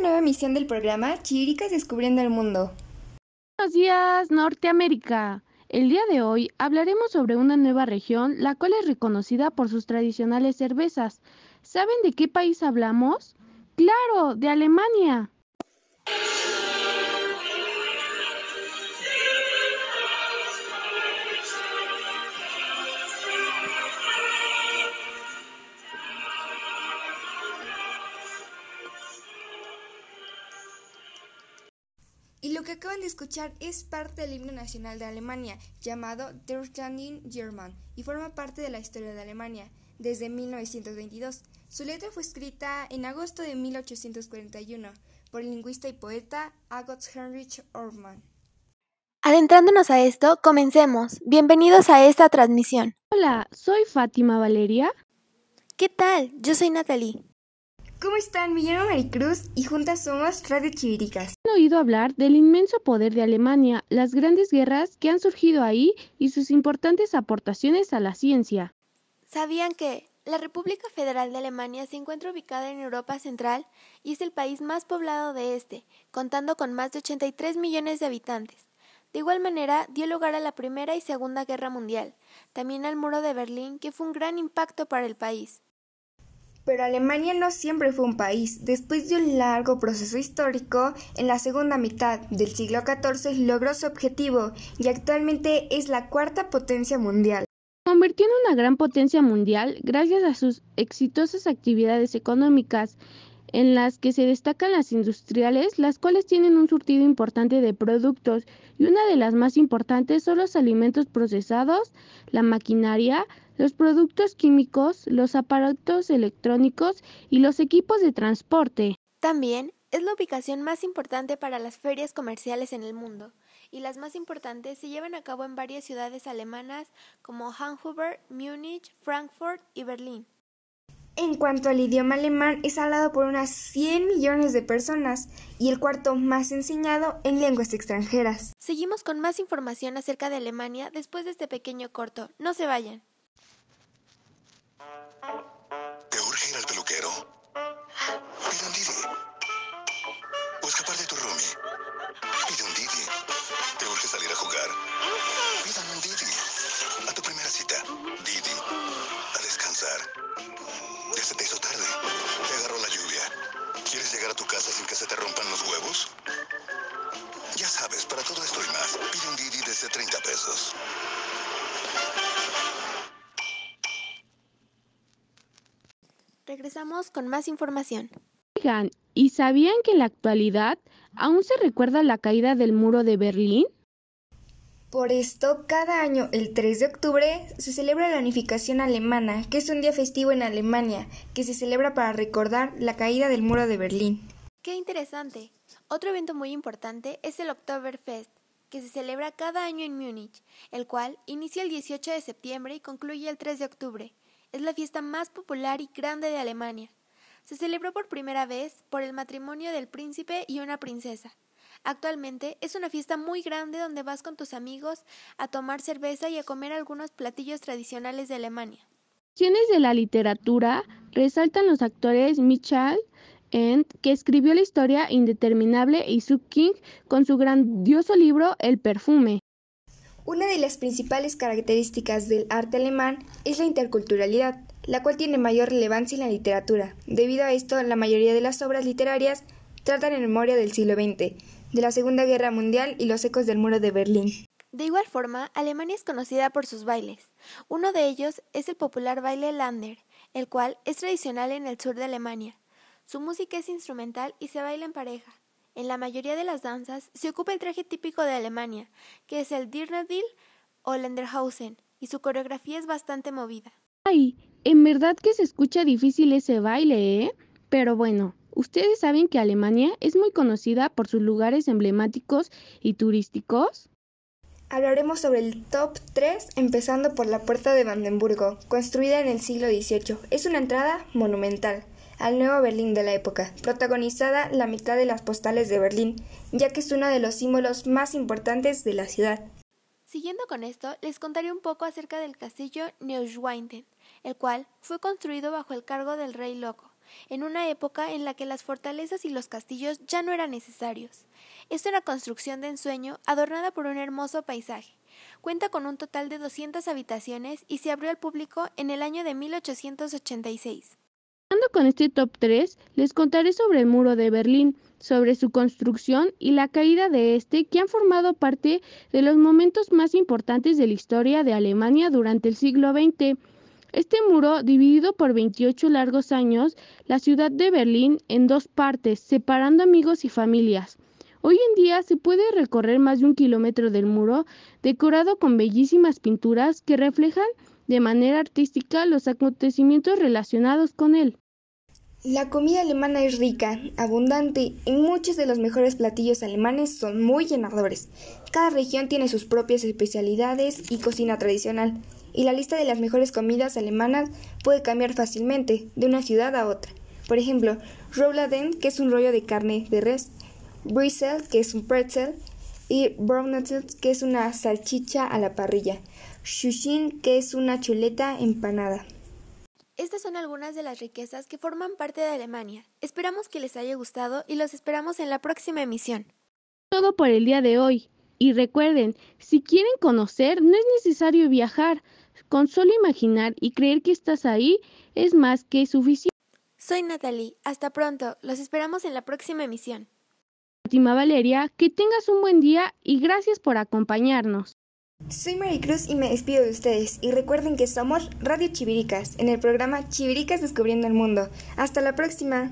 nueva emisión del programa Chiricas Descubriendo el Mundo. Buenos días, Norteamérica. El día de hoy hablaremos sobre una nueva región, la cual es reconocida por sus tradicionales cervezas. ¿Saben de qué país hablamos? Claro, de Alemania. Y lo que acaban de escuchar es parte del himno nacional de Alemania, llamado Der Standing German, y forma parte de la historia de Alemania desde 1922. Su letra fue escrita en agosto de 1841 por el lingüista y poeta Agot Heinrich Ortmann. Adentrándonos a esto, comencemos. Bienvenidos a esta transmisión. Hola, soy Fátima Valeria. ¿Qué tal? Yo soy Natalie. ¿Cómo están? Me llamo Maricruz y juntas somos Radio Chiviricas. Han oído hablar del inmenso poder de Alemania, las grandes guerras que han surgido ahí y sus importantes aportaciones a la ciencia. ¿Sabían que la República Federal de Alemania se encuentra ubicada en Europa Central y es el país más poblado de este, contando con más de 83 millones de habitantes? De igual manera, dio lugar a la Primera y Segunda Guerra Mundial, también al Muro de Berlín, que fue un gran impacto para el país. Pero Alemania no siempre fue un país. Después de un largo proceso histórico, en la segunda mitad del siglo XIV logró su objetivo y actualmente es la cuarta potencia mundial. Convirtió en una gran potencia mundial gracias a sus exitosas actividades económicas, en las que se destacan las industriales, las cuales tienen un surtido importante de productos, y una de las más importantes son los alimentos procesados, la maquinaria, los productos químicos, los aparatos electrónicos y los equipos de transporte. También es la ubicación más importante para las ferias comerciales en el mundo, y las más importantes se llevan a cabo en varias ciudades alemanas como Hannover, Múnich, Frankfurt y Berlín. En cuanto al idioma alemán, es hablado por unas 100 millones de personas y el cuarto más enseñado en lenguas extranjeras. Seguimos con más información acerca de Alemania después de este pequeño corto. No se vayan. 30 pesos. Regresamos con más información. Oigan, ¿y sabían que en la actualidad aún se recuerda la caída del muro de Berlín? Por esto, cada año, el 3 de octubre, se celebra la unificación alemana, que es un día festivo en Alemania, que se celebra para recordar la caída del muro de Berlín. ¡Qué interesante! Otro evento muy importante es el Oktoberfest, que se celebra cada año en Múnich, el cual inicia el 18 de septiembre y concluye el 3 de octubre. Es la fiesta más popular y grande de Alemania. Se celebró por primera vez por el matrimonio del príncipe y una princesa. Actualmente es una fiesta muy grande donde vas con tus amigos a tomar cerveza y a comer algunos platillos tradicionales de Alemania. Acciones de la literatura resaltan los actores Michael Ent, que escribió la historia indeterminable, y Sue King con su grandioso libro El perfume. Una de las principales características del arte alemán es la interculturalidad, la cual tiene mayor relevancia en la literatura. Debido a esto, la mayoría de las obras literarias tratan en memoria del siglo XX, de la Segunda Guerra Mundial y los ecos del muro de Berlín. De igual forma, Alemania es conocida por sus bailes. Uno de ellos es el popular baile Lander, el cual es tradicional en el sur de Alemania. Su música es instrumental y se baila en pareja. En la mayoría de las danzas se ocupa el traje típico de Alemania, que es el Dirndl o Lenderhausen, y su coreografía es bastante movida. Ay, en verdad que se escucha difícil ese baile, ¿eh? Pero bueno, ¿ustedes saben que Alemania es muy conocida por sus lugares emblemáticos y turísticos? Hablaremos sobre el top 3, empezando por la Puerta de Brandenburgo, construida en el siglo XVIII. Es una entrada monumental al nuevo Berlín de la época, protagonizada la mitad de las postales de Berlín, ya que es uno de los símbolos más importantes de la ciudad. Siguiendo con esto, les contaré un poco acerca del castillo Neuschwanstein, el cual fue construido bajo el cargo del rey loco, en una época en la que las fortalezas y los castillos ya no eran necesarios. Es una construcción de ensueño adornada por un hermoso paisaje. Cuenta con un total de 200 habitaciones y se abrió al público en el año de 1886. Con este top 3 les contaré sobre el muro de Berlín, sobre su construcción y la caída de este que han formado parte de los momentos más importantes de la historia de Alemania durante el siglo XX. Este muro, dividido por 28 largos años, la ciudad de Berlín en dos partes, separando amigos y familias. Hoy en día se puede recorrer más de un kilómetro del muro, decorado con bellísimas pinturas que reflejan de manera artística los acontecimientos relacionados con él. La comida alemana es rica, abundante y muchos de los mejores platillos alemanes son muy llenadores. Cada región tiene sus propias especialidades y cocina tradicional y la lista de las mejores comidas alemanas puede cambiar fácilmente de una ciudad a otra. Por ejemplo, Rouladen, que es un rollo de carne de res, Brisel, que es un pretzel, y Brownetzel, que es una salchicha a la parrilla, Shushin, que es una chuleta empanada. Estas son algunas de las riquezas que forman parte de Alemania. Esperamos que les haya gustado y los esperamos en la próxima emisión. Todo por el día de hoy. Y recuerden, si quieren conocer, no es necesario viajar. Con solo imaginar y creer que estás ahí es más que suficiente. Soy Natalie. Hasta pronto. Los esperamos en la próxima emisión. Fátima Valeria, que tengas un buen día y gracias por acompañarnos. Soy Maricruz y me despido de ustedes. Y recuerden que somos Radio Chiviricas en el programa Chiviricas Descubriendo el Mundo. Hasta la próxima.